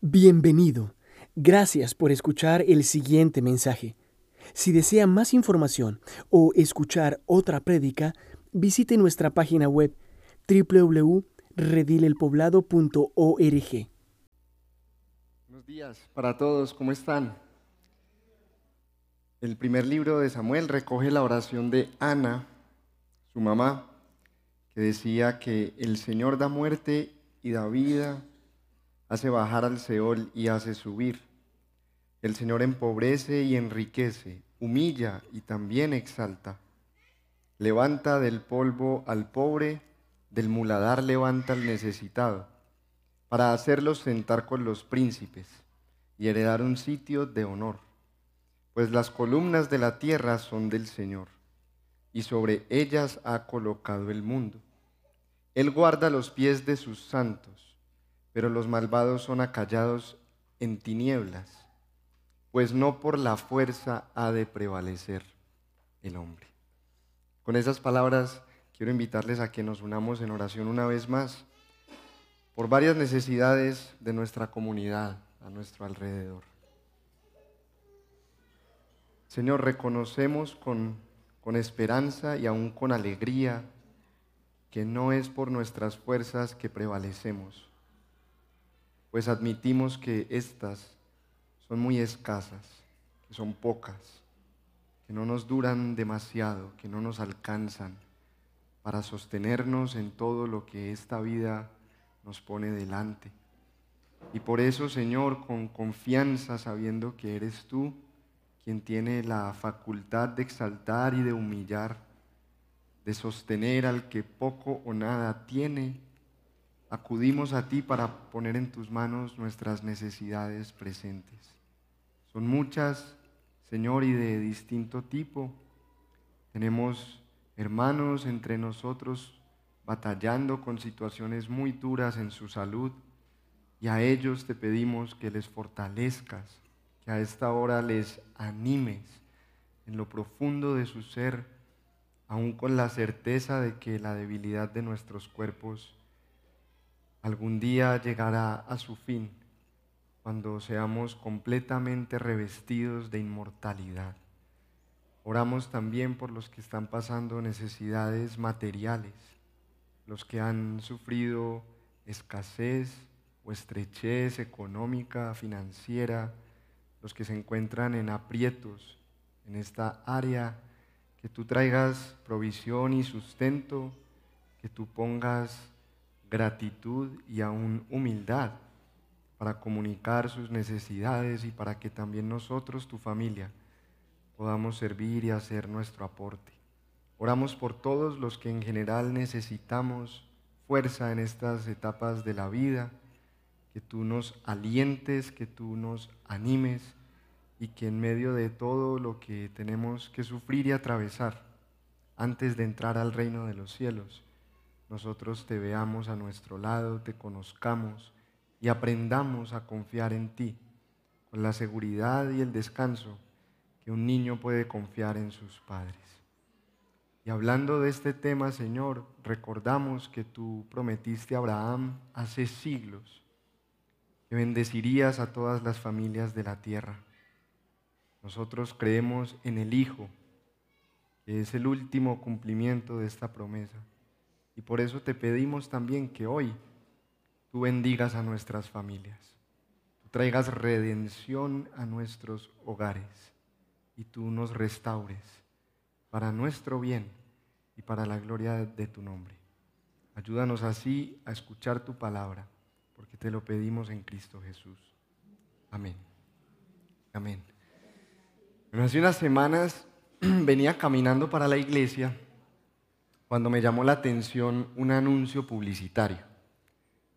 Bienvenido. Gracias por escuchar el siguiente mensaje. Si desea más información o escuchar otra prédica, visite nuestra página web www.redilelpoblado.org. Buenos días para todos, ¿cómo están? El primer libro de Samuel recoge la oración de Ana, su mamá, que decía que el Señor da muerte y da vida, hace bajar al Seol y hace subir. El Señor empobrece y enriquece, humilla y también exalta. Levanta del polvo al pobre, del muladar levanta al necesitado, para hacerlos sentar con los príncipes y heredar un sitio de honor. Pues las columnas de la tierra son del Señor, y sobre ellas ha colocado el mundo. Él guarda los pies de sus santos, pero los malvados son acallados en tinieblas, pues no por la fuerza ha de prevalecer el hombre. Con esas palabras quiero invitarles a que nos unamos en oración una vez más por varias necesidades de nuestra comunidad a nuestro alrededor. Señor, reconocemos con, con esperanza y aún con alegría que no es por nuestras fuerzas que prevalecemos, pues admitimos que estas son muy escasas, que son pocas, que no nos duran demasiado, que no nos alcanzan para sostenernos en todo lo que esta vida nos pone delante. Y por eso, Señor, con confianza, sabiendo que eres tú quien tiene la facultad de exaltar y de humillar, de sostener al que poco o nada tiene, acudimos a ti para poner en tus manos nuestras necesidades presentes. Son muchas, Señor, y de distinto tipo. Tenemos hermanos entre nosotros batallando con situaciones muy duras en su salud y a ellos te pedimos que les fortalezcas, que a esta hora les animes en lo profundo de su ser, aún con la certeza de que la debilidad de nuestros cuerpos algún día llegará a su fin cuando seamos completamente revestidos de inmortalidad. Oramos también por los que están pasando necesidades materiales, los que han sufrido escasez, o estrechez económica, financiera, los que se encuentran en aprietos en esta área, que tú traigas provisión y sustento, que tú pongas gratitud y aún humildad para comunicar sus necesidades y para que también nosotros, tu familia, podamos servir y hacer nuestro aporte. Oramos por todos los que en general necesitamos fuerza en estas etapas de la vida que tú nos alientes, que tú nos animes y que en medio de todo lo que tenemos que sufrir y atravesar antes de entrar al reino de los cielos, nosotros te veamos a nuestro lado, te conozcamos y aprendamos a confiar en ti con la seguridad y el descanso que un niño puede confiar en sus padres. Y hablando de este tema, Señor, recordamos que tú prometiste a Abraham hace siglos que bendecirías a todas las familias de la tierra. Nosotros creemos en el Hijo, que es el último cumplimiento de esta promesa. Y por eso te pedimos también que hoy tú bendigas a nuestras familias, tú traigas redención a nuestros hogares y tú nos restaures para nuestro bien y para la gloria de tu nombre. Ayúdanos así a escuchar tu palabra porque te lo pedimos en Cristo Jesús. Amén. Amén. hace unas semanas venía caminando para la iglesia cuando me llamó la atención un anuncio publicitario.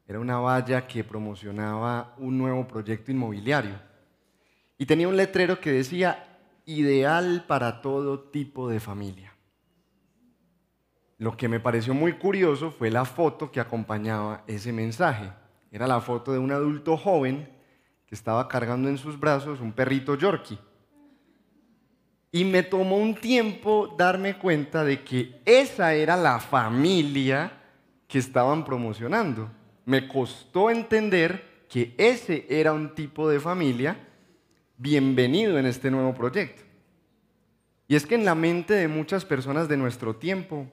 Era una valla que promocionaba un nuevo proyecto inmobiliario y tenía un letrero que decía, ideal para todo tipo de familia. Lo que me pareció muy curioso fue la foto que acompañaba ese mensaje. Era la foto de un adulto joven que estaba cargando en sus brazos un perrito Yorkie. Y me tomó un tiempo darme cuenta de que esa era la familia que estaban promocionando. Me costó entender que ese era un tipo de familia bienvenido en este nuevo proyecto. Y es que en la mente de muchas personas de nuestro tiempo,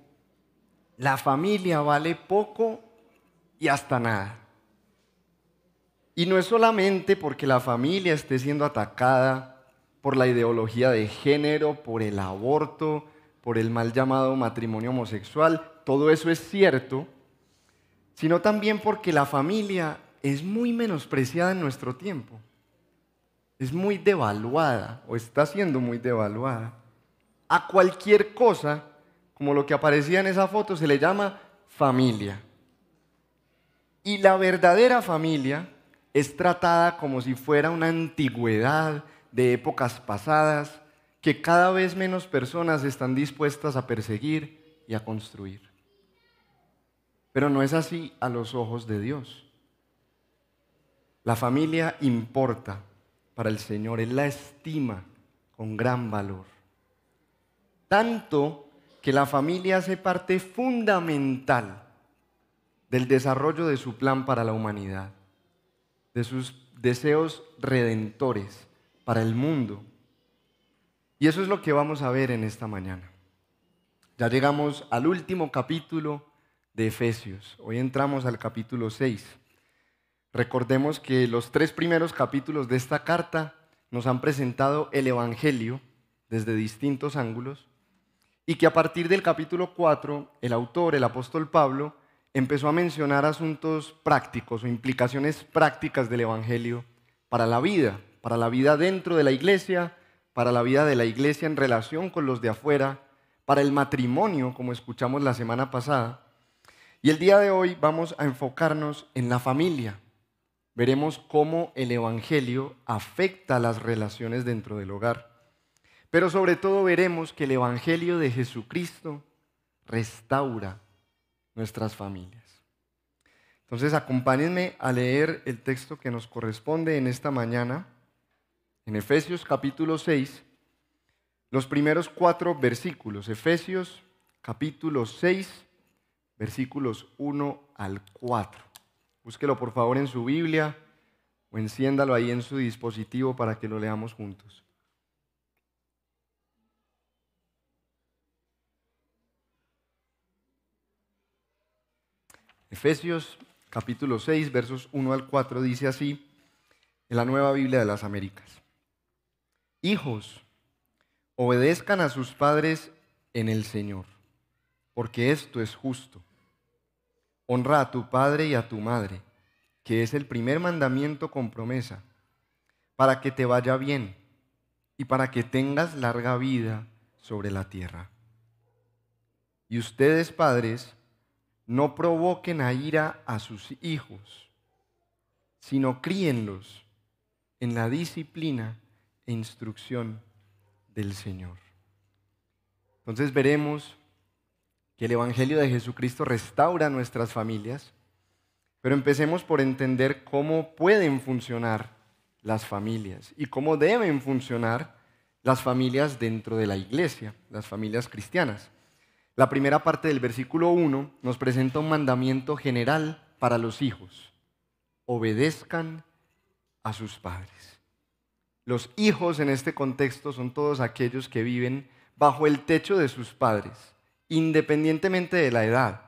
la familia vale poco y hasta nada. Y no es solamente porque la familia esté siendo atacada por la ideología de género, por el aborto, por el mal llamado matrimonio homosexual, todo eso es cierto, sino también porque la familia es muy menospreciada en nuestro tiempo. Es muy devaluada o está siendo muy devaluada. A cualquier cosa, como lo que aparecía en esa foto, se le llama familia. Y la verdadera familia es tratada como si fuera una antigüedad de épocas pasadas que cada vez menos personas están dispuestas a perseguir y a construir. Pero no es así a los ojos de Dios. La familia importa para el Señor, Él la estima con gran valor. Tanto que la familia hace parte fundamental del desarrollo de su plan para la humanidad, de sus deseos redentores para el mundo. Y eso es lo que vamos a ver en esta mañana. Ya llegamos al último capítulo de Efesios. Hoy entramos al capítulo 6. Recordemos que los tres primeros capítulos de esta carta nos han presentado el Evangelio desde distintos ángulos y que a partir del capítulo 4 el autor, el apóstol Pablo, empezó a mencionar asuntos prácticos o implicaciones prácticas del Evangelio para la vida, para la vida dentro de la iglesia, para la vida de la iglesia en relación con los de afuera, para el matrimonio, como escuchamos la semana pasada. Y el día de hoy vamos a enfocarnos en la familia. Veremos cómo el Evangelio afecta las relaciones dentro del hogar. Pero sobre todo veremos que el Evangelio de Jesucristo restaura nuestras familias. Entonces acompáñenme a leer el texto que nos corresponde en esta mañana, en Efesios capítulo 6, los primeros cuatro versículos. Efesios capítulo 6, versículos 1 al 4. Búsquelo por favor en su Biblia o enciéndalo ahí en su dispositivo para que lo leamos juntos. Efesios capítulo 6, versos 1 al 4 dice así en la nueva Biblia de las Américas. Hijos, obedezcan a sus padres en el Señor, porque esto es justo. Honra a tu padre y a tu madre, que es el primer mandamiento con promesa, para que te vaya bien y para que tengas larga vida sobre la tierra. Y ustedes, padres, no provoquen a ira a sus hijos, sino críenlos en la disciplina e instrucción del Señor. Entonces veremos que el Evangelio de Jesucristo restaura nuestras familias, pero empecemos por entender cómo pueden funcionar las familias y cómo deben funcionar las familias dentro de la iglesia, las familias cristianas. La primera parte del versículo 1 nos presenta un mandamiento general para los hijos. Obedezcan a sus padres. Los hijos en este contexto son todos aquellos que viven bajo el techo de sus padres, independientemente de la edad.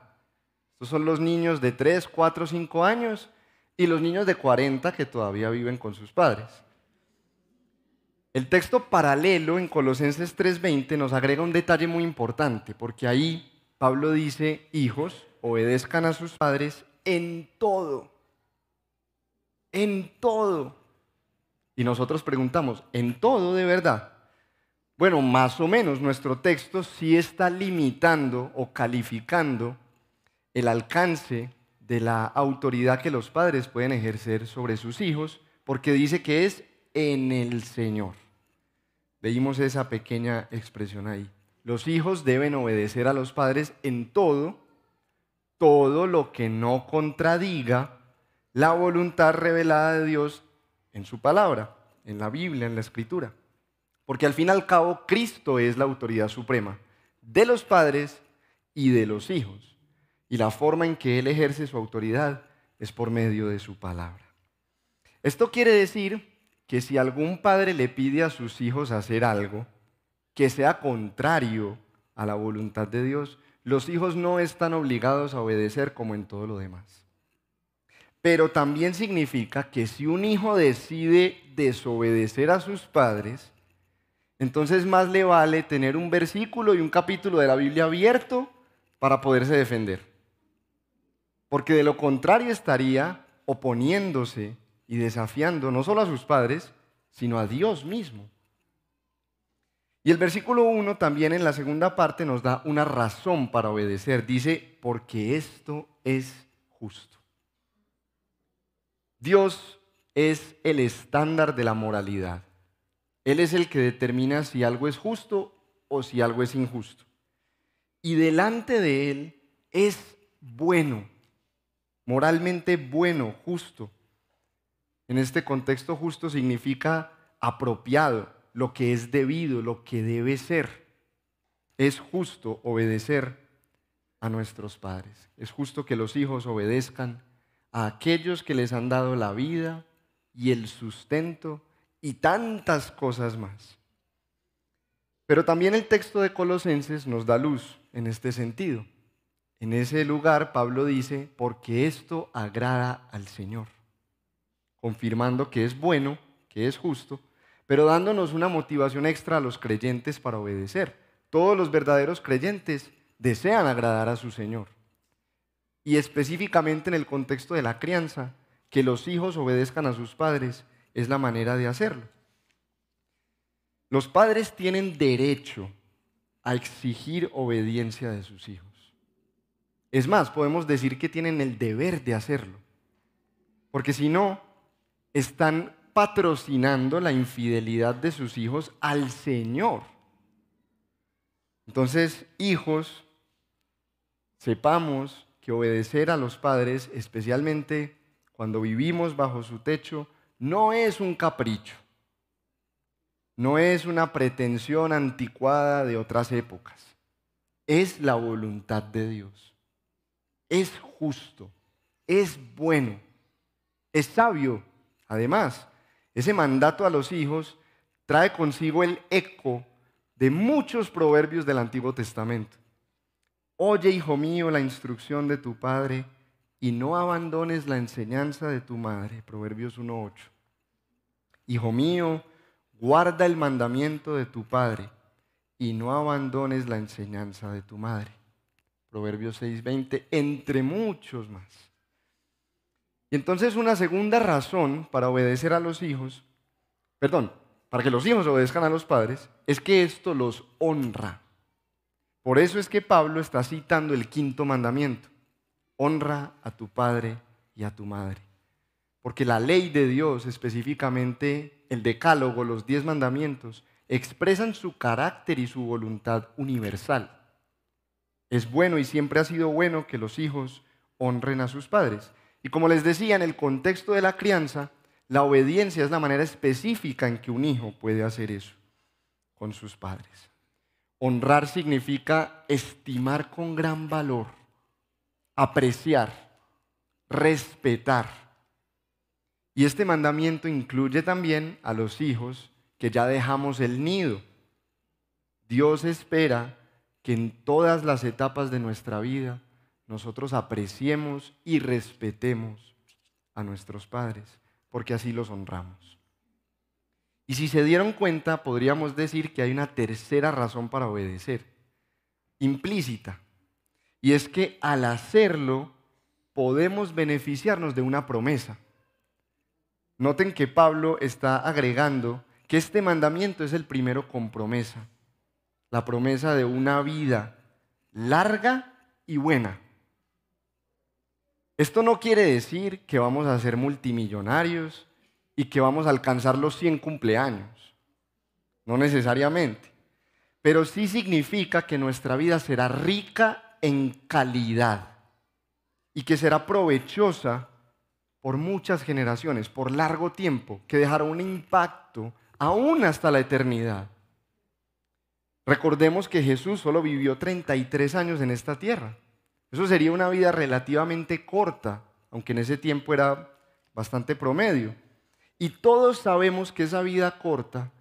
Estos son los niños de 3, 4, 5 años y los niños de 40 que todavía viven con sus padres. El texto paralelo en Colosenses 3:20 nos agrega un detalle muy importante, porque ahí Pablo dice, hijos, obedezcan a sus padres en todo, en todo. Y nosotros preguntamos, ¿en todo de verdad? Bueno, más o menos nuestro texto sí está limitando o calificando el alcance de la autoridad que los padres pueden ejercer sobre sus hijos, porque dice que es en el Señor. Leímos esa pequeña expresión ahí. Los hijos deben obedecer a los padres en todo, todo lo que no contradiga la voluntad revelada de Dios en su palabra, en la Biblia, en la Escritura. Porque al fin y al cabo Cristo es la autoridad suprema de los padres y de los hijos. Y la forma en que Él ejerce su autoridad es por medio de su palabra. Esto quiere decir que si algún padre le pide a sus hijos hacer algo que sea contrario a la voluntad de Dios, los hijos no están obligados a obedecer como en todo lo demás. Pero también significa que si un hijo decide desobedecer a sus padres, entonces más le vale tener un versículo y un capítulo de la Biblia abierto para poderse defender. Porque de lo contrario estaría oponiéndose y desafiando no solo a sus padres, sino a Dios mismo. Y el versículo 1 también en la segunda parte nos da una razón para obedecer. Dice, porque esto es justo. Dios es el estándar de la moralidad. Él es el que determina si algo es justo o si algo es injusto. Y delante de Él es bueno, moralmente bueno, justo. En este contexto justo significa apropiado, lo que es debido, lo que debe ser. Es justo obedecer a nuestros padres. Es justo que los hijos obedezcan a aquellos que les han dado la vida y el sustento y tantas cosas más. Pero también el texto de Colosenses nos da luz en este sentido. En ese lugar Pablo dice, porque esto agrada al Señor, confirmando que es bueno, que es justo, pero dándonos una motivación extra a los creyentes para obedecer. Todos los verdaderos creyentes desean agradar a su Señor. Y específicamente en el contexto de la crianza, que los hijos obedezcan a sus padres es la manera de hacerlo. Los padres tienen derecho a exigir obediencia de sus hijos. Es más, podemos decir que tienen el deber de hacerlo. Porque si no, están patrocinando la infidelidad de sus hijos al Señor. Entonces, hijos, sepamos que obedecer a los padres, especialmente cuando vivimos bajo su techo, no es un capricho, no es una pretensión anticuada de otras épocas, es la voluntad de Dios, es justo, es bueno, es sabio. Además, ese mandato a los hijos trae consigo el eco de muchos proverbios del Antiguo Testamento. Oye, hijo mío, la instrucción de tu padre y no abandones la enseñanza de tu madre. Proverbios 1.8. Hijo mío, guarda el mandamiento de tu padre y no abandones la enseñanza de tu madre. Proverbios 6.20, entre muchos más. Y entonces una segunda razón para obedecer a los hijos, perdón, para que los hijos obedezcan a los padres, es que esto los honra. Por eso es que Pablo está citando el quinto mandamiento honra a tu padre y a tu madre. Porque la ley de Dios, específicamente el decálogo, los diez mandamientos, expresan su carácter y su voluntad universal. Es bueno y siempre ha sido bueno que los hijos honren a sus padres. Y como les decía, en el contexto de la crianza, la obediencia es la manera específica en que un hijo puede hacer eso con sus padres. Honrar significa estimar con gran valor apreciar, respetar. Y este mandamiento incluye también a los hijos que ya dejamos el nido. Dios espera que en todas las etapas de nuestra vida nosotros apreciemos y respetemos a nuestros padres, porque así los honramos. Y si se dieron cuenta, podríamos decir que hay una tercera razón para obedecer, implícita, y es que al hacerlo podemos beneficiarnos de una promesa. Noten que Pablo está agregando que este mandamiento es el primero con promesa. La promesa de una vida larga y buena. Esto no quiere decir que vamos a ser multimillonarios y que vamos a alcanzar los 100 cumpleaños. No necesariamente. Pero sí significa que nuestra vida será rica en calidad y que será provechosa por muchas generaciones, por largo tiempo, que dejará un impacto aún hasta la eternidad. Recordemos que Jesús solo vivió 33 años en esta tierra. Eso sería una vida relativamente corta, aunque en ese tiempo era bastante promedio. Y todos sabemos que esa vida corta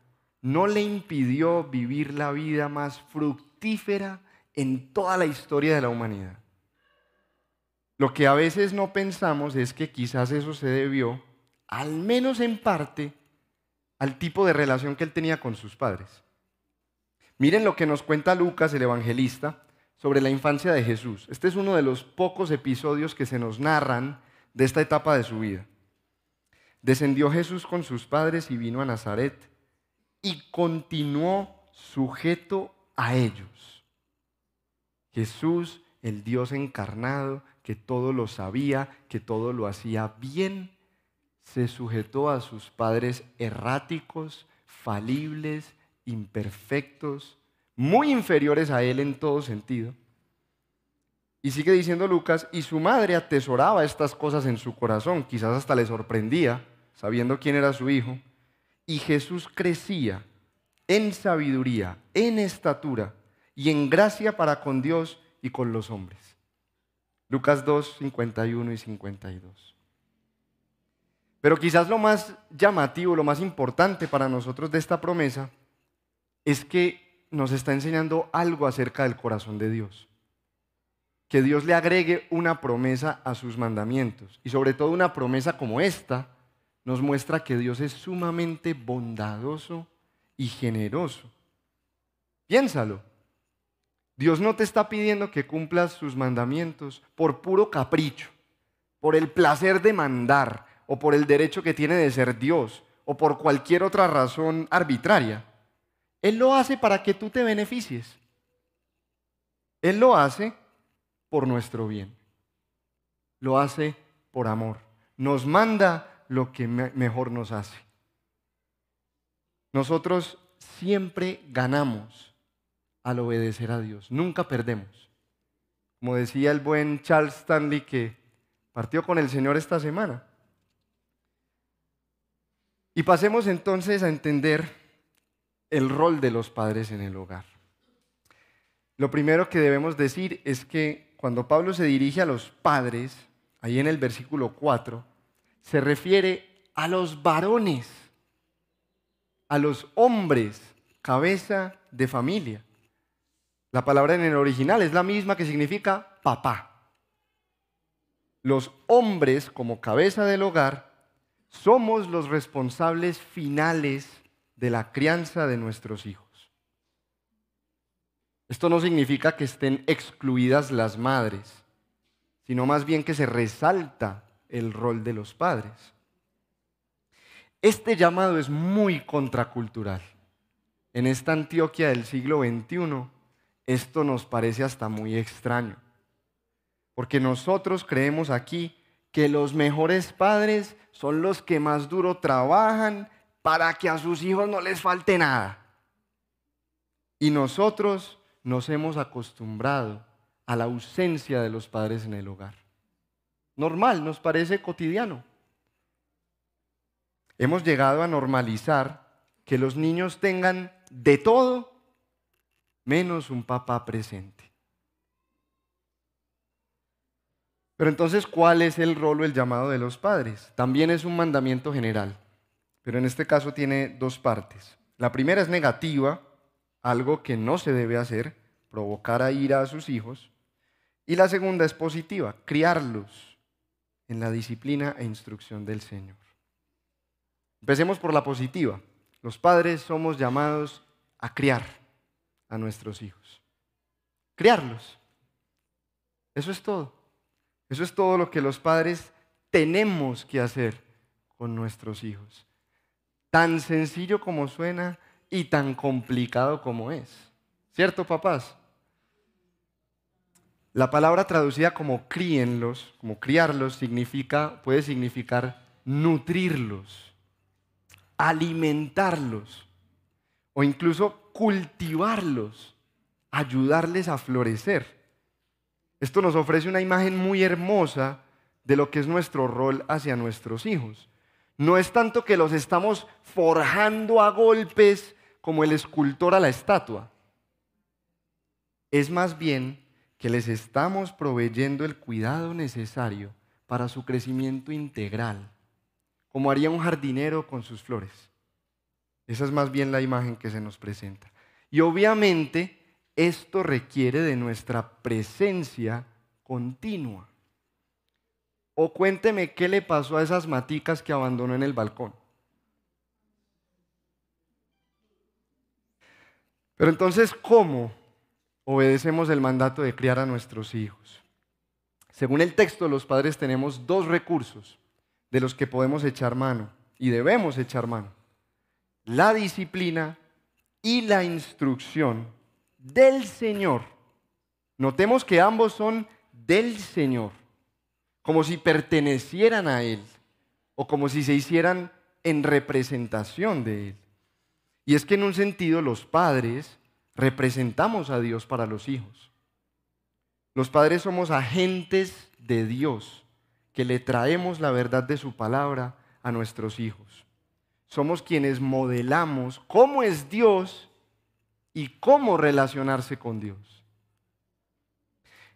no le impidió vivir la vida más fructífera en toda la historia de la humanidad. Lo que a veces no pensamos es que quizás eso se debió, al menos en parte, al tipo de relación que él tenía con sus padres. Miren lo que nos cuenta Lucas, el evangelista, sobre la infancia de Jesús. Este es uno de los pocos episodios que se nos narran de esta etapa de su vida. Descendió Jesús con sus padres y vino a Nazaret y continuó sujeto a ellos. Jesús, el Dios encarnado, que todo lo sabía, que todo lo hacía bien, se sujetó a sus padres erráticos, falibles, imperfectos, muy inferiores a él en todo sentido. Y sigue diciendo Lucas, y su madre atesoraba estas cosas en su corazón, quizás hasta le sorprendía, sabiendo quién era su hijo, y Jesús crecía en sabiduría, en estatura y en gracia para con Dios y con los hombres. Lucas 2, 51 y 52. Pero quizás lo más llamativo, lo más importante para nosotros de esta promesa es que nos está enseñando algo acerca del corazón de Dios. Que Dios le agregue una promesa a sus mandamientos. Y sobre todo una promesa como esta nos muestra que Dios es sumamente bondadoso y generoso. Piénsalo. Dios no te está pidiendo que cumplas sus mandamientos por puro capricho, por el placer de mandar o por el derecho que tiene de ser Dios o por cualquier otra razón arbitraria. Él lo hace para que tú te beneficies. Él lo hace por nuestro bien. Lo hace por amor. Nos manda lo que mejor nos hace. Nosotros siempre ganamos al obedecer a Dios. Nunca perdemos. Como decía el buen Charles Stanley que partió con el Señor esta semana. Y pasemos entonces a entender el rol de los padres en el hogar. Lo primero que debemos decir es que cuando Pablo se dirige a los padres, ahí en el versículo 4, se refiere a los varones, a los hombres, cabeza de familia. La palabra en el original es la misma que significa papá. Los hombres como cabeza del hogar somos los responsables finales de la crianza de nuestros hijos. Esto no significa que estén excluidas las madres, sino más bien que se resalta el rol de los padres. Este llamado es muy contracultural. En esta Antioquia del siglo XXI, esto nos parece hasta muy extraño, porque nosotros creemos aquí que los mejores padres son los que más duro trabajan para que a sus hijos no les falte nada. Y nosotros nos hemos acostumbrado a la ausencia de los padres en el hogar. Normal, nos parece cotidiano. Hemos llegado a normalizar que los niños tengan de todo menos un papá presente. Pero entonces, ¿cuál es el rol o el llamado de los padres? También es un mandamiento general pero en este caso tiene dos partes. La primera es negativa, algo que no se debe hacer, provocar a ira a sus hijos. Y la segunda es positiva, criarlos en la disciplina e instrucción del Señor. Empecemos por la positiva. Los padres somos llamados a criar a nuestros hijos. Criarlos. Eso es todo. Eso es todo lo que los padres tenemos que hacer con nuestros hijos tan sencillo como suena y tan complicado como es. ¿Cierto, papás? La palabra traducida como críenlos, como criarlos, significa, puede significar nutrirlos, alimentarlos o incluso cultivarlos, ayudarles a florecer. Esto nos ofrece una imagen muy hermosa de lo que es nuestro rol hacia nuestros hijos. No es tanto que los estamos forjando a golpes como el escultor a la estatua. Es más bien que les estamos proveyendo el cuidado necesario para su crecimiento integral, como haría un jardinero con sus flores. Esa es más bien la imagen que se nos presenta. Y obviamente esto requiere de nuestra presencia continua. O cuénteme qué le pasó a esas maticas que abandonó en el balcón. Pero entonces, ¿cómo obedecemos el mandato de criar a nuestros hijos? Según el texto, los padres tenemos dos recursos de los que podemos echar mano y debemos echar mano. La disciplina y la instrucción del Señor. Notemos que ambos son del Señor, como si pertenecieran a Él o como si se hicieran en representación de Él. Y es que en un sentido los padres representamos a Dios para los hijos. Los padres somos agentes de Dios que le traemos la verdad de su palabra a nuestros hijos. Somos quienes modelamos cómo es Dios y cómo relacionarse con Dios.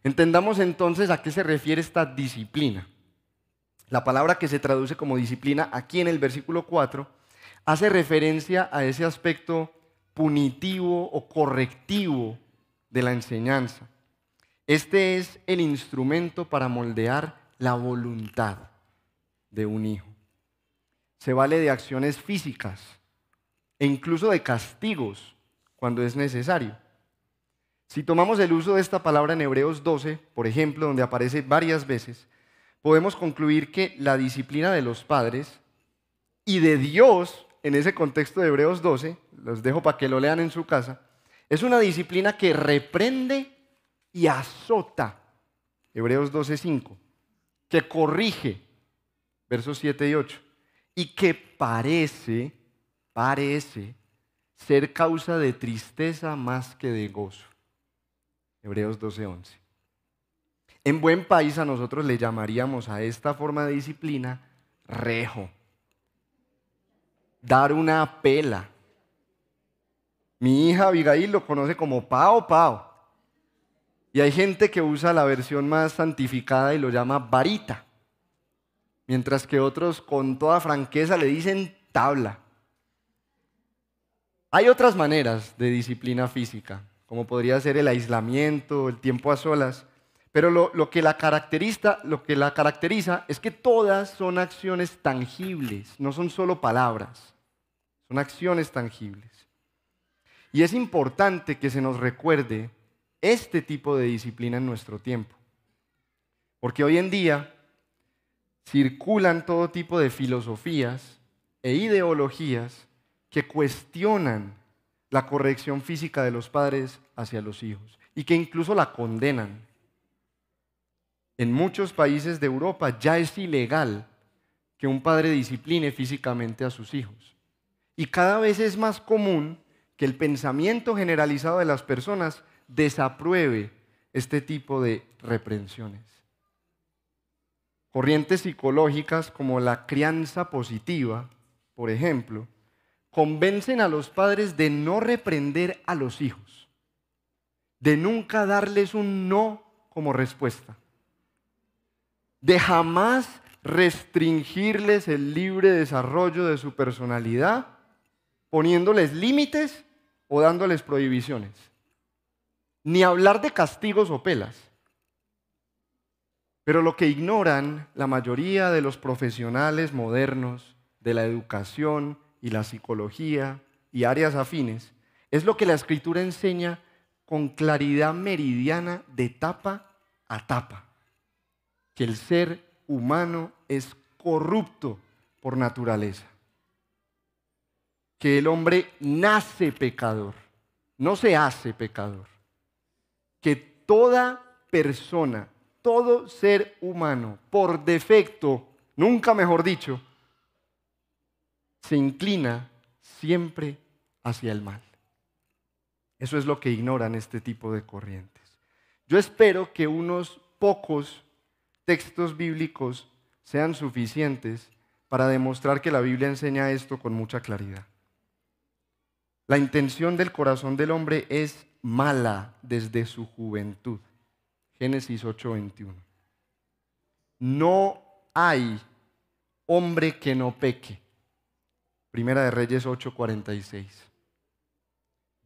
Entendamos entonces a qué se refiere esta disciplina. La palabra que se traduce como disciplina aquí en el versículo 4 hace referencia a ese aspecto punitivo o correctivo de la enseñanza. Este es el instrumento para moldear la voluntad de un hijo. Se vale de acciones físicas e incluso de castigos cuando es necesario. Si tomamos el uso de esta palabra en Hebreos 12, por ejemplo, donde aparece varias veces, podemos concluir que la disciplina de los padres y de Dios en ese contexto de Hebreos 12, los dejo para que lo lean en su casa, es una disciplina que reprende y azota, Hebreos 12.5, que corrige, versos 7 y 8, y que parece, parece ser causa de tristeza más que de gozo. Hebreos 12.11. En buen país a nosotros le llamaríamos a esta forma de disciplina rejo dar una pela. Mi hija Abigail lo conoce como pao pao. Y hay gente que usa la versión más santificada y lo llama varita. Mientras que otros con toda franqueza le dicen tabla. Hay otras maneras de disciplina física, como podría ser el aislamiento, el tiempo a solas, pero lo, que la caracteriza, lo que la caracteriza es que todas son acciones tangibles, no son solo palabras. Son acciones tangibles. Y es importante que se nos recuerde este tipo de disciplina en nuestro tiempo. Porque hoy en día circulan todo tipo de filosofías e ideologías que cuestionan la corrección física de los padres hacia los hijos y que incluso la condenan. En muchos países de Europa ya es ilegal que un padre discipline físicamente a sus hijos. Y cada vez es más común que el pensamiento generalizado de las personas desapruebe este tipo de reprensiones. Corrientes psicológicas como la crianza positiva, por ejemplo, convencen a los padres de no reprender a los hijos, de nunca darles un no como respuesta, de jamás restringirles el libre desarrollo de su personalidad poniéndoles límites o dándoles prohibiciones. Ni hablar de castigos o pelas. Pero lo que ignoran la mayoría de los profesionales modernos de la educación y la psicología y áreas afines es lo que la escritura enseña con claridad meridiana de tapa a tapa. Que el ser humano es corrupto por naturaleza que el hombre nace pecador, no se hace pecador. Que toda persona, todo ser humano, por defecto, nunca mejor dicho, se inclina siempre hacia el mal. Eso es lo que ignoran este tipo de corrientes. Yo espero que unos pocos textos bíblicos sean suficientes para demostrar que la Biblia enseña esto con mucha claridad. La intención del corazón del hombre es mala desde su juventud. Génesis 8:21. No hay hombre que no peque. Primera de Reyes 8:46.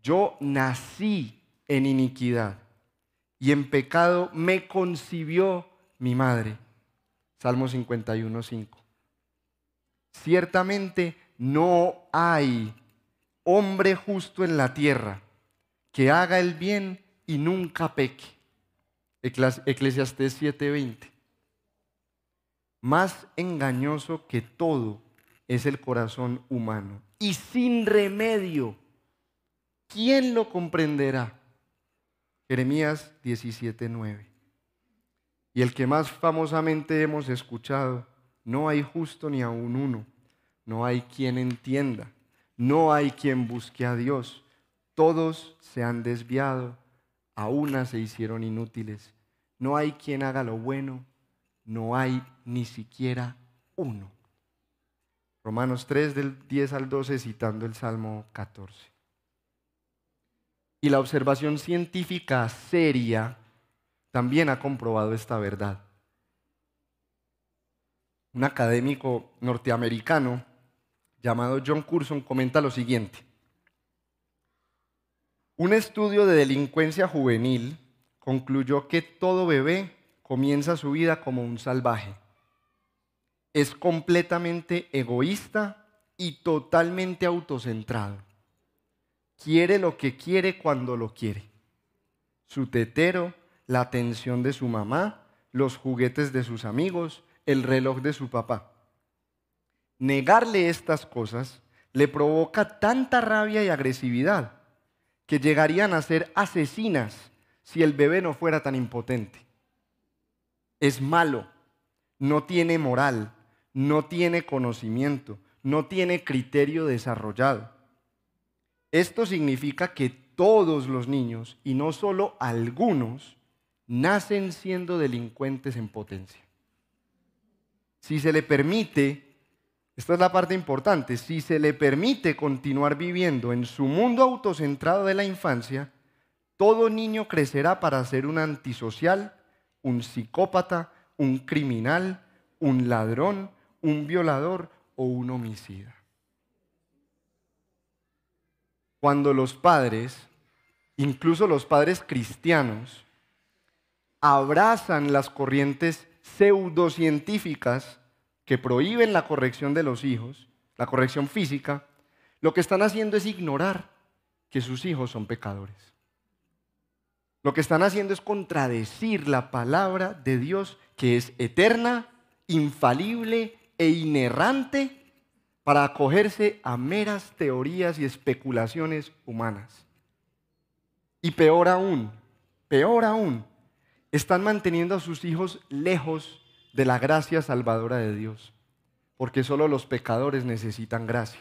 Yo nací en iniquidad y en pecado me concibió mi madre. Salmo 51:5. Ciertamente no hay hombre justo en la tierra que haga el bien y nunca peque. Eclesiastés 7:20. Más engañoso que todo es el corazón humano y sin remedio. ¿Quién lo comprenderá? Jeremías 17:9. Y el que más famosamente hemos escuchado, no hay justo ni aun uno, no hay quien entienda, no hay quien busque a Dios. Todos se han desviado, a una se hicieron inútiles. No hay quien haga lo bueno, no hay ni siquiera uno. Romanos 3 del 10 al 12 citando el Salmo 14. Y la observación científica seria también ha comprobado esta verdad. Un académico norteamericano llamado John Curson comenta lo siguiente. Un estudio de delincuencia juvenil concluyó que todo bebé comienza su vida como un salvaje es completamente egoísta y totalmente autocentrado. Quiere lo que quiere cuando lo quiere. Su tetero, la atención de su mamá, los juguetes de sus amigos, el reloj de su papá. Negarle estas cosas le provoca tanta rabia y agresividad que llegarían a ser asesinas si el bebé no fuera tan impotente. Es malo, no tiene moral, no tiene conocimiento, no tiene criterio desarrollado. Esto significa que todos los niños, y no solo algunos, nacen siendo delincuentes en potencia. Si se le permite, esta es la parte importante, si se le permite continuar viviendo en su mundo autocentrado de la infancia, todo niño crecerá para ser un antisocial, un psicópata, un criminal, un ladrón, un violador o un homicida. Cuando los padres, incluso los padres cristianos, abrazan las corrientes pseudocientíficas que prohíben la corrección de los hijos, la corrección física, lo que están haciendo es ignorar que sus hijos son pecadores. Lo que están haciendo es contradecir la palabra de Dios que es eterna, infalible e inerrante para acogerse a meras teorías y especulaciones humanas. Y peor aún, peor aún, están manteniendo a sus hijos lejos de la gracia salvadora de Dios, porque solo los pecadores necesitan gracia.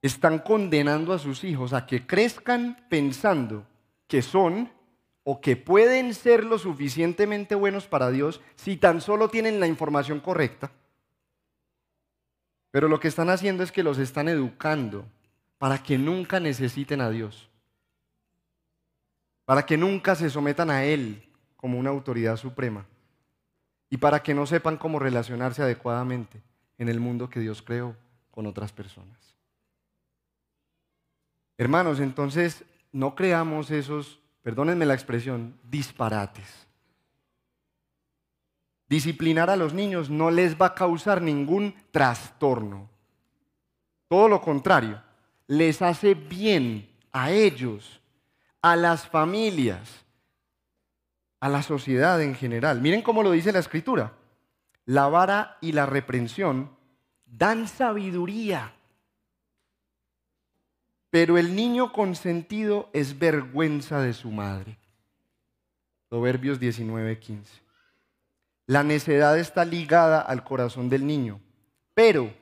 Están condenando a sus hijos a que crezcan pensando que son o que pueden ser lo suficientemente buenos para Dios si tan solo tienen la información correcta. Pero lo que están haciendo es que los están educando para que nunca necesiten a Dios, para que nunca se sometan a Él como una autoridad suprema y para que no sepan cómo relacionarse adecuadamente en el mundo que Dios creó con otras personas. Hermanos, entonces no creamos esos perdónenme la expresión, disparates. Disciplinar a los niños no les va a causar ningún trastorno. Todo lo contrario, les hace bien a ellos, a las familias, a la sociedad en general. Miren cómo lo dice la escritura. La vara y la reprensión dan sabiduría pero el niño consentido es vergüenza de su madre. Proverbios 19:15. La necedad está ligada al corazón del niño, pero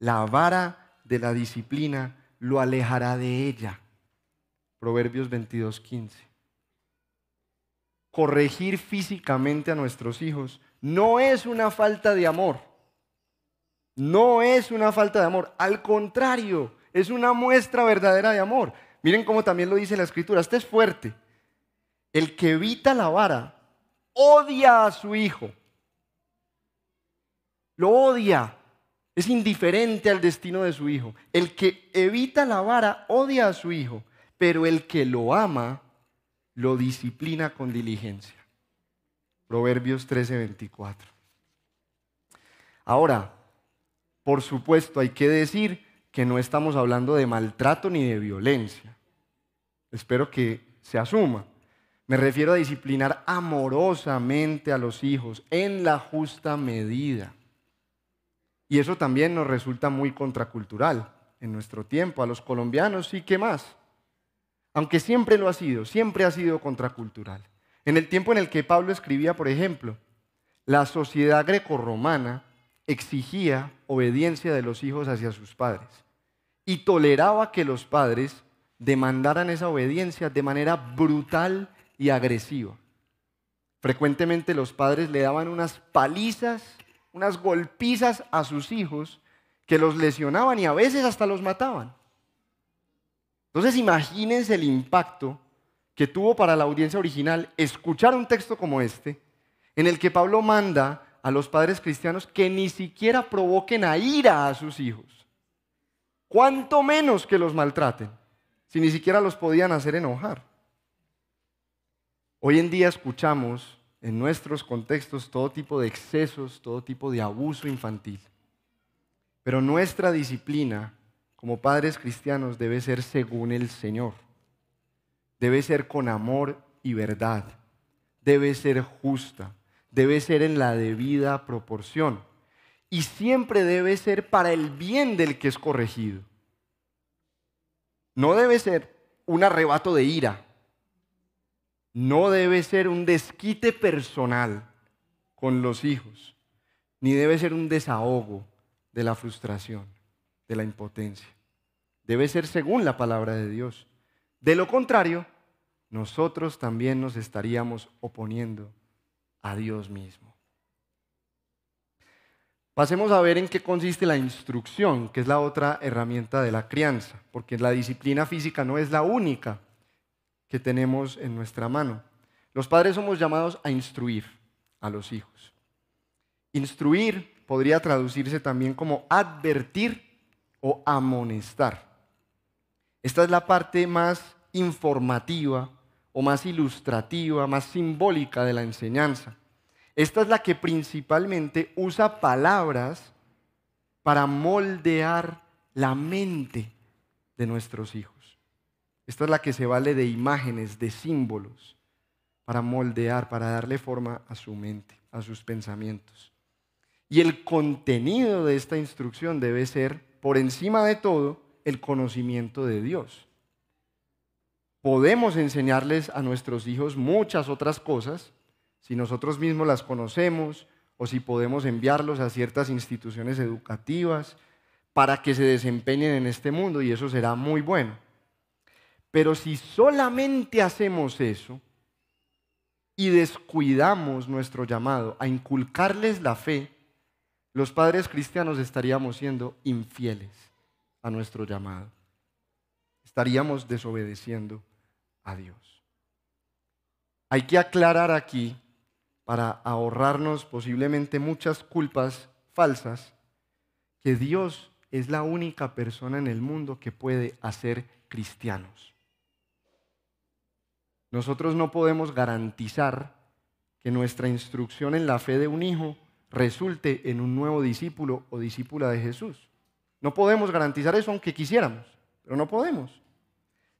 la vara de la disciplina lo alejará de ella. Proverbios 22:15. Corregir físicamente a nuestros hijos no es una falta de amor. No es una falta de amor. Al contrario, es una muestra verdadera de amor. Miren cómo también lo dice la escritura. Este es fuerte. El que evita la vara odia a su hijo. lo odia, es indiferente al destino de su hijo. El que evita la vara odia a su hijo, pero el que lo ama lo disciplina con diligencia. Proverbios 13:24. Ahora, por supuesto, hay que decir que no estamos hablando de maltrato ni de violencia. Espero que se asuma. Me refiero a disciplinar amorosamente a los hijos en la justa medida. Y eso también nos resulta muy contracultural en nuestro tiempo. A los colombianos sí que más. Aunque siempre lo ha sido, siempre ha sido contracultural. En el tiempo en el que Pablo escribía, por ejemplo, la sociedad grecorromana exigía obediencia de los hijos hacia sus padres y toleraba que los padres demandaran esa obediencia de manera brutal y agresiva. Frecuentemente los padres le daban unas palizas, unas golpizas a sus hijos que los lesionaban y a veces hasta los mataban. Entonces imagínense el impacto que tuvo para la audiencia original escuchar un texto como este, en el que Pablo manda a los padres cristianos que ni siquiera provoquen a ira a sus hijos. Cuanto menos que los maltraten, si ni siquiera los podían hacer enojar. Hoy en día escuchamos en nuestros contextos todo tipo de excesos, todo tipo de abuso infantil. Pero nuestra disciplina como padres cristianos debe ser según el Señor. Debe ser con amor y verdad. Debe ser justa. Debe ser en la debida proporción. Y siempre debe ser para el bien del que es corregido. No debe ser un arrebato de ira. No debe ser un desquite personal con los hijos. Ni debe ser un desahogo de la frustración, de la impotencia. Debe ser según la palabra de Dios. De lo contrario, nosotros también nos estaríamos oponiendo a Dios mismo. Pasemos a ver en qué consiste la instrucción, que es la otra herramienta de la crianza, porque la disciplina física no es la única que tenemos en nuestra mano. Los padres somos llamados a instruir a los hijos. Instruir podría traducirse también como advertir o amonestar. Esta es la parte más informativa o más ilustrativa, más simbólica de la enseñanza. Esta es la que principalmente usa palabras para moldear la mente de nuestros hijos. Esta es la que se vale de imágenes, de símbolos, para moldear, para darle forma a su mente, a sus pensamientos. Y el contenido de esta instrucción debe ser, por encima de todo, el conocimiento de Dios. Podemos enseñarles a nuestros hijos muchas otras cosas, si nosotros mismos las conocemos o si podemos enviarlos a ciertas instituciones educativas para que se desempeñen en este mundo y eso será muy bueno. Pero si solamente hacemos eso y descuidamos nuestro llamado a inculcarles la fe, los padres cristianos estaríamos siendo infieles a nuestro llamado. Estaríamos desobedeciendo a Dios. Hay que aclarar aquí para ahorrarnos posiblemente muchas culpas falsas, que Dios es la única persona en el mundo que puede hacer cristianos. Nosotros no podemos garantizar que nuestra instrucción en la fe de un hijo resulte en un nuevo discípulo o discípula de Jesús. No podemos garantizar eso aunque quisiéramos, pero no podemos.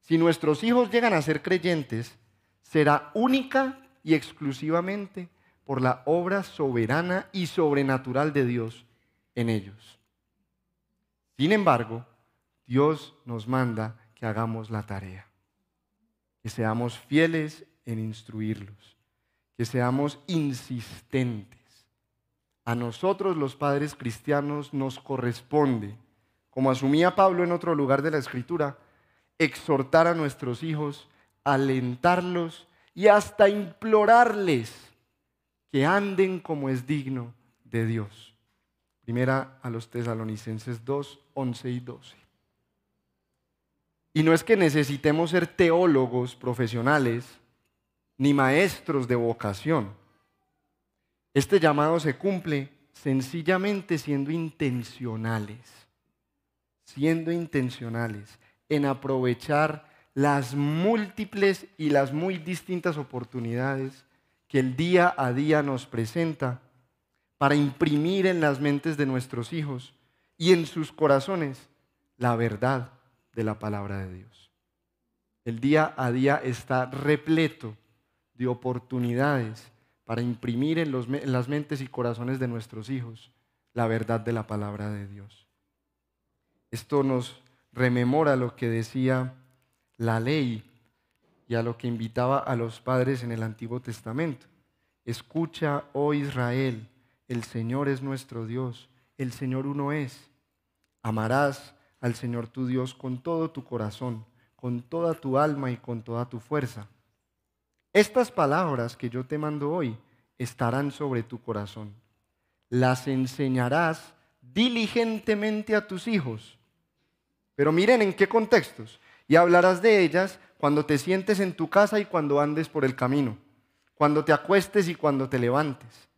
Si nuestros hijos llegan a ser creyentes, será única y exclusivamente por la obra soberana y sobrenatural de Dios en ellos. Sin embargo, Dios nos manda que hagamos la tarea, que seamos fieles en instruirlos, que seamos insistentes. A nosotros los padres cristianos nos corresponde, como asumía Pablo en otro lugar de la Escritura, exhortar a nuestros hijos, alentarlos y hasta implorarles que anden como es digno de Dios. Primera a los tesalonicenses 2, 11 y 12. Y no es que necesitemos ser teólogos profesionales ni maestros de vocación. Este llamado se cumple sencillamente siendo intencionales, siendo intencionales en aprovechar las múltiples y las muy distintas oportunidades que el día a día nos presenta para imprimir en las mentes de nuestros hijos y en sus corazones la verdad de la palabra de Dios. El día a día está repleto de oportunidades para imprimir en, las mentes y corazones de nuestros hijos la verdad de la palabra de Dios. Esto nos rememora lo que decía la ley y a lo que invitaba a los padres en el Antiguo Testamento. Escucha, oh Israel, el Señor es nuestro Dios, el Señor uno es. Amarás al Señor tu Dios con todo tu corazón, con toda tu alma y con toda tu fuerza. Estas palabras que yo te mando hoy estarán sobre tu corazón. Las enseñarás diligentemente a tus hijos. Pero miren en qué contextos. Y hablarás de ellas cuando te sientes en tu casa y cuando andes por el camino, cuando te acuestes y cuando te levantes.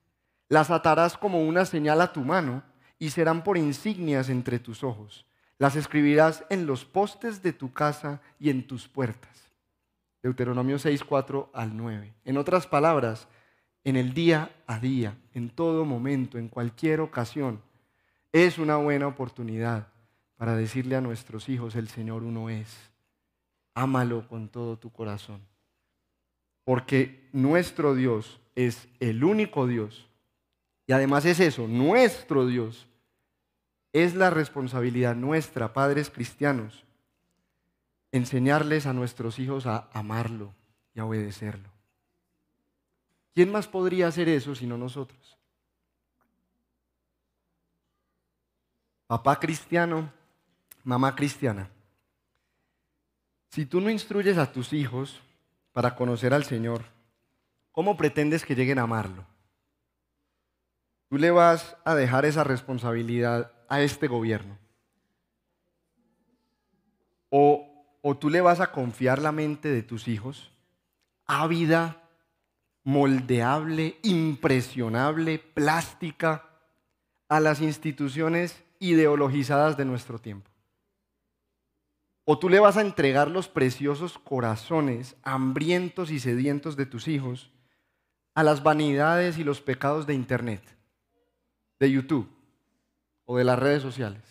Las atarás como una señal a tu mano y serán por insignias entre tus ojos. Las escribirás en los postes de tu casa y en tus puertas. Deuteronomio 6, 4 al 9. En otras palabras, en el día a día, en todo momento, en cualquier ocasión, es una buena oportunidad para decirle a nuestros hijos, el Señor uno es. Ámalo con todo tu corazón. Porque nuestro Dios es el único Dios. Y además es eso, nuestro Dios. Es la responsabilidad nuestra, padres cristianos, enseñarles a nuestros hijos a amarlo y a obedecerlo. ¿Quién más podría hacer eso sino nosotros? Papá cristiano, mamá cristiana. Si tú no instruyes a tus hijos para conocer al Señor, ¿cómo pretendes que lleguen a amarlo? Tú le vas a dejar esa responsabilidad a este gobierno. O, o tú le vas a confiar la mente de tus hijos ávida moldeable, impresionable, plástica a las instituciones ideologizadas de nuestro tiempo. O tú le vas a entregar los preciosos corazones hambrientos y sedientos de tus hijos a las vanidades y los pecados de Internet, de YouTube o de las redes sociales.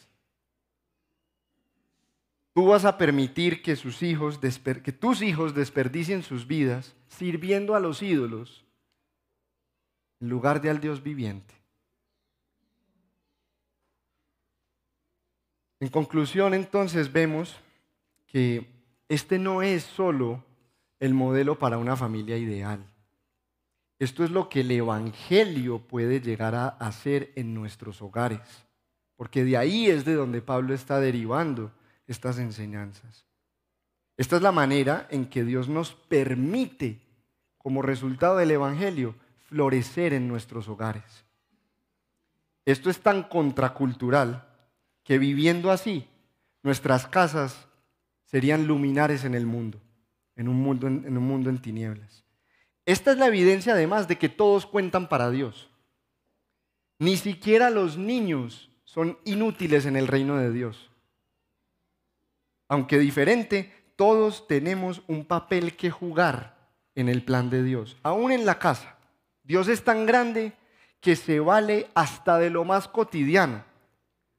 Tú vas a permitir que, sus hijos, que tus hijos desperdicien sus vidas sirviendo a los ídolos en lugar de al Dios viviente. En conclusión, entonces vemos que este no es solo el modelo para una familia ideal. Esto es lo que el Evangelio puede llegar a hacer en nuestros hogares, porque de ahí es de donde Pablo está derivando estas enseñanzas. Esta es la manera en que Dios nos permite, como resultado del Evangelio, florecer en nuestros hogares. Esto es tan contracultural que viviendo así, nuestras casas serían luminares en el mundo, en un mundo en, un mundo en tinieblas. Esta es la evidencia además de que todos cuentan para Dios. Ni siquiera los niños son inútiles en el reino de Dios aunque diferente, todos tenemos un papel que jugar en el plan de Dios, aún en la casa. Dios es tan grande que se vale hasta de lo más cotidiano,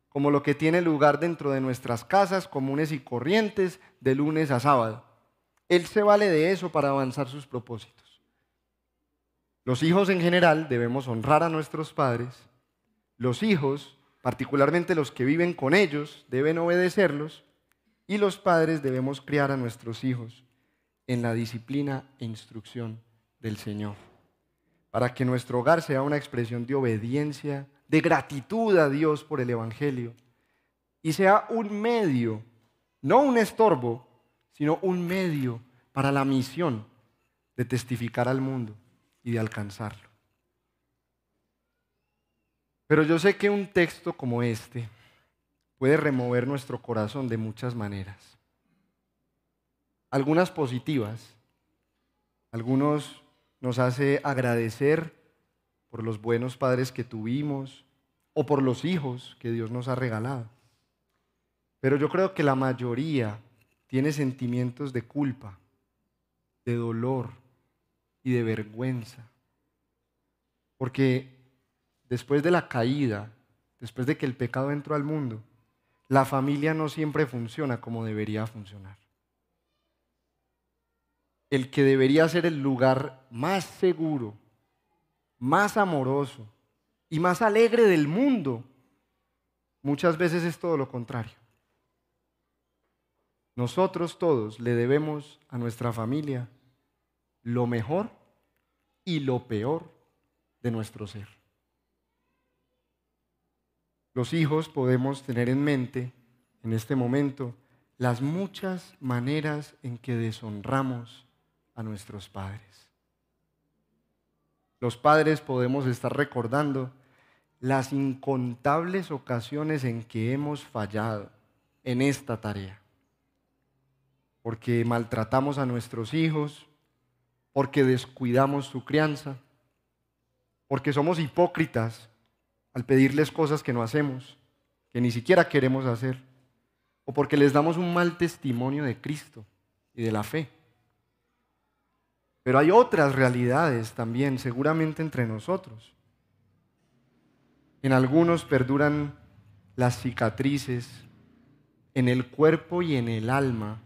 como lo que tiene lugar dentro de nuestras casas comunes y corrientes de lunes a sábado. Él se vale de eso para avanzar sus propósitos. Los hijos en general debemos honrar a nuestros padres. Los hijos, particularmente los que viven con ellos, deben obedecerlos. Y los padres debemos criar a nuestros hijos en la disciplina e instrucción del Señor, para que nuestro hogar sea una expresión de obediencia, de gratitud a Dios por el Evangelio, y sea un medio, no un estorbo, sino un medio para la misión de testificar al mundo y de alcanzarlo. Pero yo sé que un texto como este, puede remover nuestro corazón de muchas maneras. Algunas positivas, algunos nos hace agradecer por los buenos padres que tuvimos o por los hijos que Dios nos ha regalado. Pero yo creo que la mayoría tiene sentimientos de culpa, de dolor y de vergüenza. Porque después de la caída, después de que el pecado entró al mundo, la familia no siempre funciona como debería funcionar. El que debería ser el lugar más seguro, más amoroso y más alegre del mundo, muchas veces es todo lo contrario. Nosotros todos le debemos a nuestra familia lo mejor y lo peor de nuestro ser. Los hijos podemos tener en mente en este momento las muchas maneras en que deshonramos a nuestros padres. Los padres podemos estar recordando las incontables ocasiones en que hemos fallado en esta tarea porque maltratamos a nuestros hijos, porque descuidamos su crianza, porque somos hipócritas al pedirles cosas que no hacemos, que ni siquiera queremos hacer, o porque les damos un mal testimonio de Cristo y de la fe. Pero hay otras realidades también, seguramente entre nosotros. En algunos perduran las cicatrices en el cuerpo y en el alma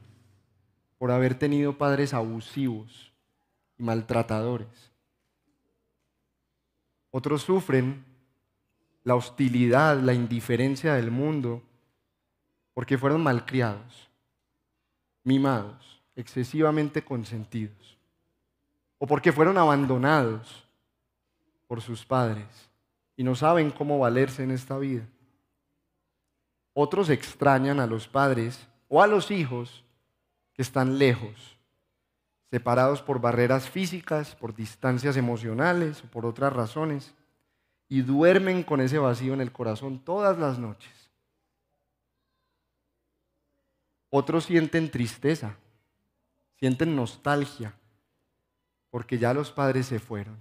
por haber tenido padres abusivos y maltratadores. Otros sufren la hostilidad, la indiferencia del mundo, porque fueron malcriados, mimados, excesivamente consentidos, o porque fueron abandonados por sus padres y no saben cómo valerse en esta vida. Otros extrañan a los padres o a los hijos que están lejos, separados por barreras físicas, por distancias emocionales o por otras razones, y duermen con ese vacío en el corazón todas las noches. Otros sienten tristeza, sienten nostalgia, porque ya los padres se fueron,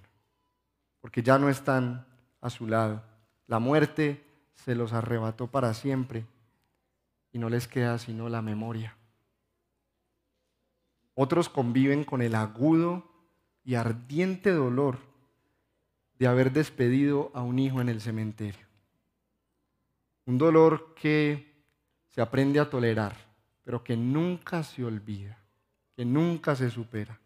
porque ya no están a su lado. La muerte se los arrebató para siempre y no les queda sino la memoria. Otros conviven con el agudo y ardiente dolor de haber despedido a un hijo en el cementerio. Un dolor que se aprende a tolerar, pero que nunca se olvida, que nunca se supera.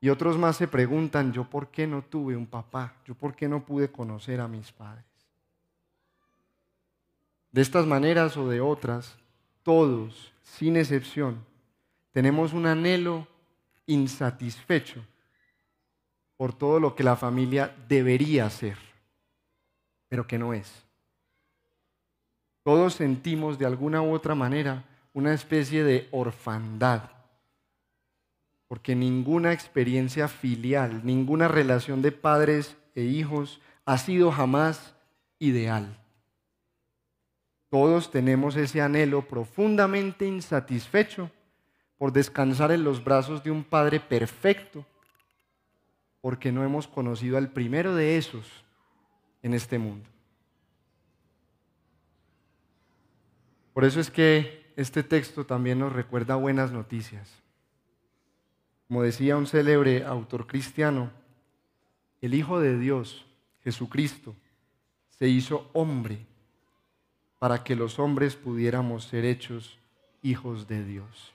Y otros más se preguntan, yo por qué no tuve un papá, yo por qué no pude conocer a mis padres. De estas maneras o de otras, todos, sin excepción, tenemos un anhelo insatisfecho por todo lo que la familia debería ser, pero que no es. Todos sentimos de alguna u otra manera una especie de orfandad, porque ninguna experiencia filial, ninguna relación de padres e hijos ha sido jamás ideal. Todos tenemos ese anhelo profundamente insatisfecho por descansar en los brazos de un Padre perfecto, porque no hemos conocido al primero de esos en este mundo. Por eso es que este texto también nos recuerda buenas noticias. Como decía un célebre autor cristiano, el Hijo de Dios, Jesucristo, se hizo hombre para que los hombres pudiéramos ser hechos hijos de Dios.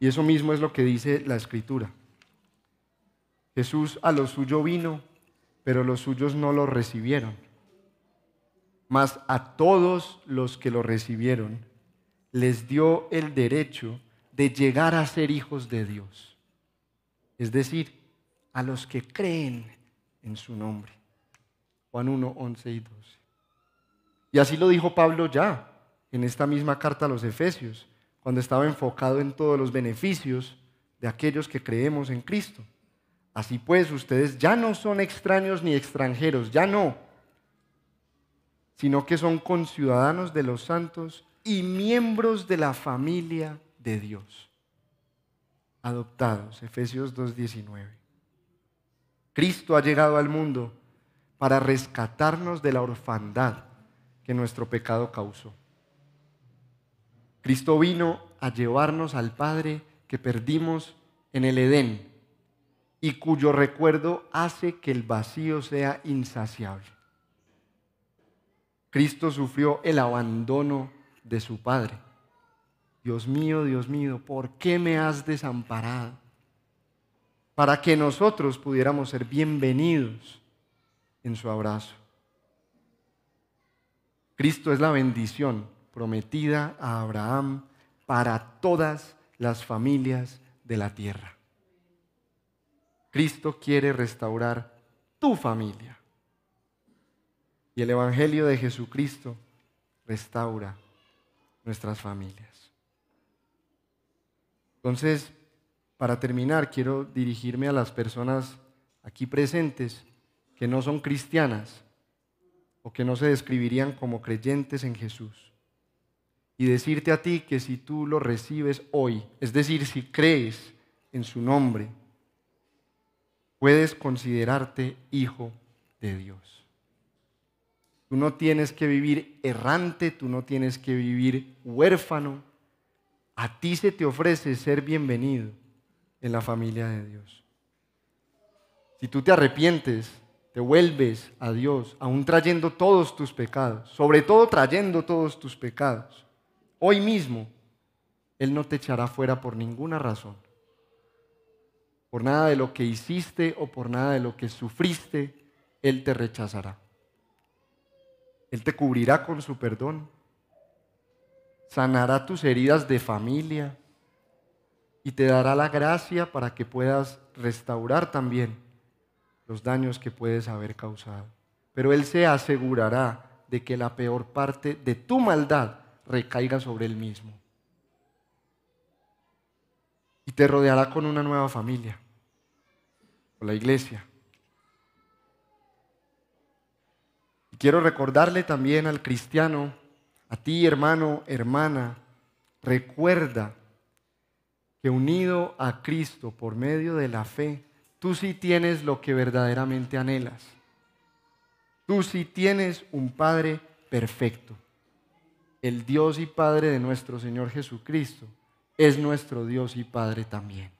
Y eso mismo es lo que dice la escritura. Jesús a lo suyo vino, pero los suyos no lo recibieron. Mas a todos los que lo recibieron, les dio el derecho de llegar a ser hijos de Dios. Es decir, a los que creen en su nombre. Juan 1, 11 y 12. Y así lo dijo Pablo ya en esta misma carta a los Efesios cuando estaba enfocado en todos los beneficios de aquellos que creemos en Cristo. Así pues, ustedes ya no son extraños ni extranjeros, ya no, sino que son conciudadanos de los santos y miembros de la familia de Dios. Adoptados, Efesios 2.19. Cristo ha llegado al mundo para rescatarnos de la orfandad que nuestro pecado causó. Cristo vino a llevarnos al Padre que perdimos en el Edén y cuyo recuerdo hace que el vacío sea insaciable. Cristo sufrió el abandono de su Padre. Dios mío, Dios mío, ¿por qué me has desamparado? Para que nosotros pudiéramos ser bienvenidos en su abrazo. Cristo es la bendición prometida a Abraham para todas las familias de la tierra. Cristo quiere restaurar tu familia. Y el Evangelio de Jesucristo restaura nuestras familias. Entonces, para terminar, quiero dirigirme a las personas aquí presentes que no son cristianas o que no se describirían como creyentes en Jesús. Y decirte a ti que si tú lo recibes hoy, es decir, si crees en su nombre, puedes considerarte hijo de Dios. Tú no tienes que vivir errante, tú no tienes que vivir huérfano. A ti se te ofrece ser bienvenido en la familia de Dios. Si tú te arrepientes, te vuelves a Dios, aún trayendo todos tus pecados, sobre todo trayendo todos tus pecados, hoy mismo Él no te echará fuera por ninguna razón. Por nada de lo que hiciste o por nada de lo que sufriste, Él te rechazará. Él te cubrirá con su perdón, sanará tus heridas de familia y te dará la gracia para que puedas restaurar también los daños que puedes haber causado. Pero Él se asegurará de que la peor parte de tu maldad recaiga sobre Él mismo. Y te rodeará con una nueva familia, la iglesia. Y quiero recordarle también al cristiano, a ti hermano, hermana, recuerda que unido a Cristo por medio de la fe, Tú sí tienes lo que verdaderamente anhelas. Tú sí tienes un Padre perfecto. El Dios y Padre de nuestro Señor Jesucristo es nuestro Dios y Padre también.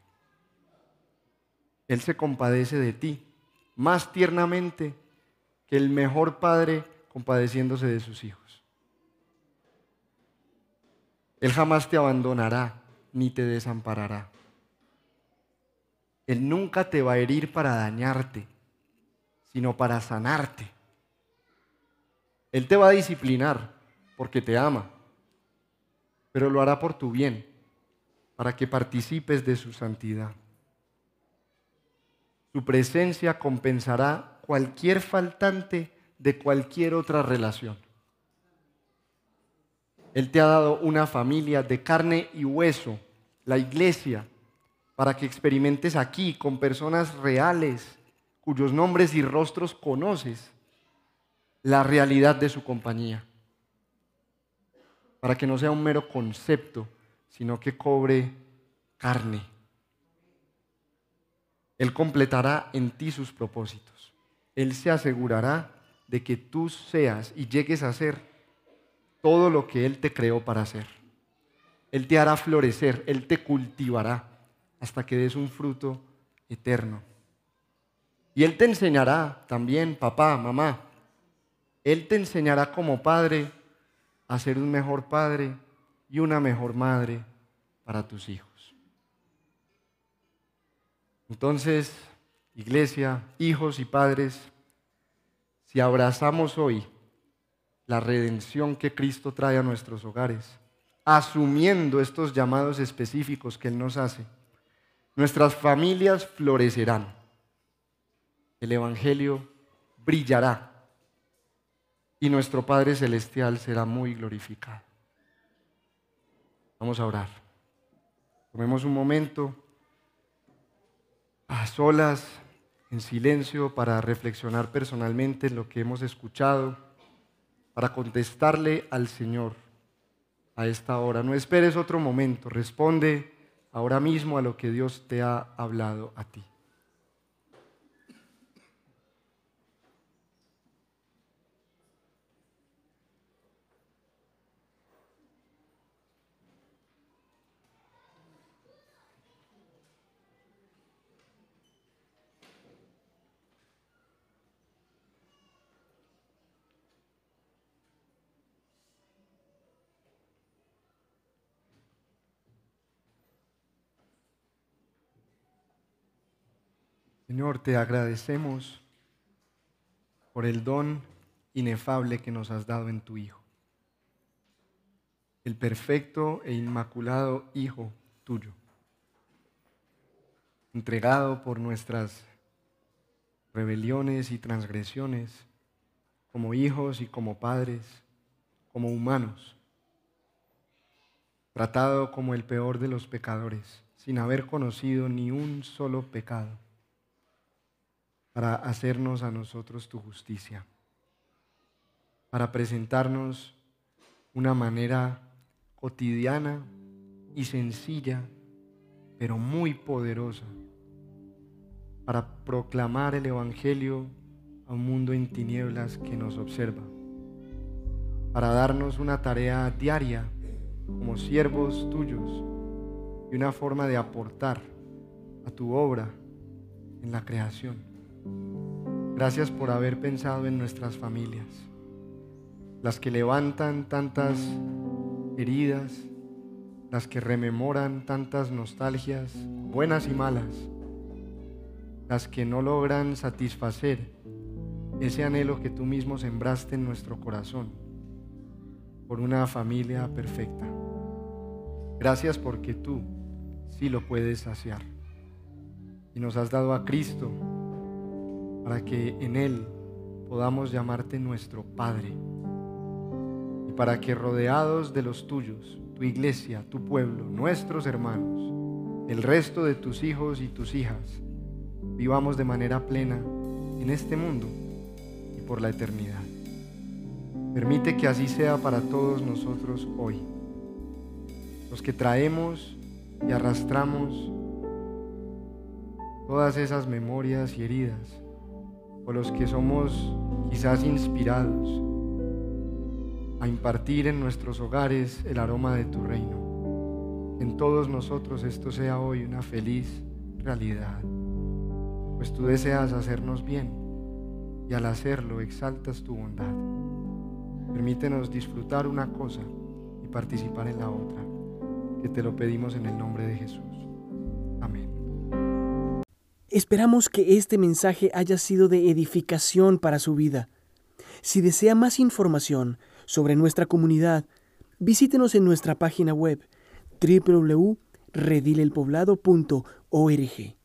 Él se compadece de ti más tiernamente que el mejor padre compadeciéndose de sus hijos. Él jamás te abandonará ni te desamparará. Él nunca te va a herir para dañarte, sino para sanarte. Él te va a disciplinar porque te ama, pero lo hará por tu bien, para que participes de su santidad. Su presencia compensará cualquier faltante de cualquier otra relación. Él te ha dado una familia de carne y hueso, la iglesia, para que experimentes aquí con personas reales cuyos nombres y rostros conoces la realidad de su compañía. Para que no sea un mero concepto, sino que cobre carne. Él completará en ti sus propósitos. Él se asegurará de que tú seas y llegues a ser todo lo que Él te creó para ser. Él te hará florecer, Él te cultivará hasta que des un fruto eterno. Y Él te enseñará también, papá, mamá, Él te enseñará como padre a ser un mejor padre y una mejor madre para tus hijos. Entonces, iglesia, hijos y padres, si abrazamos hoy la redención que Cristo trae a nuestros hogares, asumiendo estos llamados específicos que Él nos hace, Nuestras familias florecerán. El Evangelio brillará. Y nuestro Padre Celestial será muy glorificado. Vamos a orar. Tomemos un momento a solas, en silencio, para reflexionar personalmente en lo que hemos escuchado, para contestarle al Señor a esta hora. No esperes otro momento, responde ahora mismo a lo que Dios te ha hablado a ti. Señor, te agradecemos por el don inefable que nos has dado en tu Hijo, el perfecto e inmaculado Hijo tuyo, entregado por nuestras rebeliones y transgresiones, como hijos y como padres, como humanos, tratado como el peor de los pecadores, sin haber conocido ni un solo pecado para hacernos a nosotros tu justicia, para presentarnos una manera cotidiana y sencilla, pero muy poderosa, para proclamar el Evangelio a un mundo en tinieblas que nos observa, para darnos una tarea diaria como siervos tuyos y una forma de aportar a tu obra en la creación. Gracias por haber pensado en nuestras familias, las que levantan tantas heridas, las que rememoran tantas nostalgias, buenas y malas, las que no logran satisfacer ese anhelo que tú mismo sembraste en nuestro corazón por una familia perfecta. Gracias porque tú sí lo puedes saciar. Y nos has dado a Cristo para que en Él podamos llamarte nuestro Padre y para que rodeados de los tuyos, tu iglesia, tu pueblo, nuestros hermanos, el resto de tus hijos y tus hijas, vivamos de manera plena en este mundo y por la eternidad. Permite que así sea para todos nosotros hoy, los que traemos y arrastramos todas esas memorias y heridas o los que somos quizás inspirados a impartir en nuestros hogares el aroma de tu reino. En todos nosotros esto sea hoy una feliz realidad, pues tú deseas hacernos bien y al hacerlo exaltas tu bondad. Permítenos disfrutar una cosa y participar en la otra, que te lo pedimos en el nombre de Jesús. Esperamos que este mensaje haya sido de edificación para su vida. Si desea más información sobre nuestra comunidad, visítenos en nuestra página web www.redilelpoblado.org.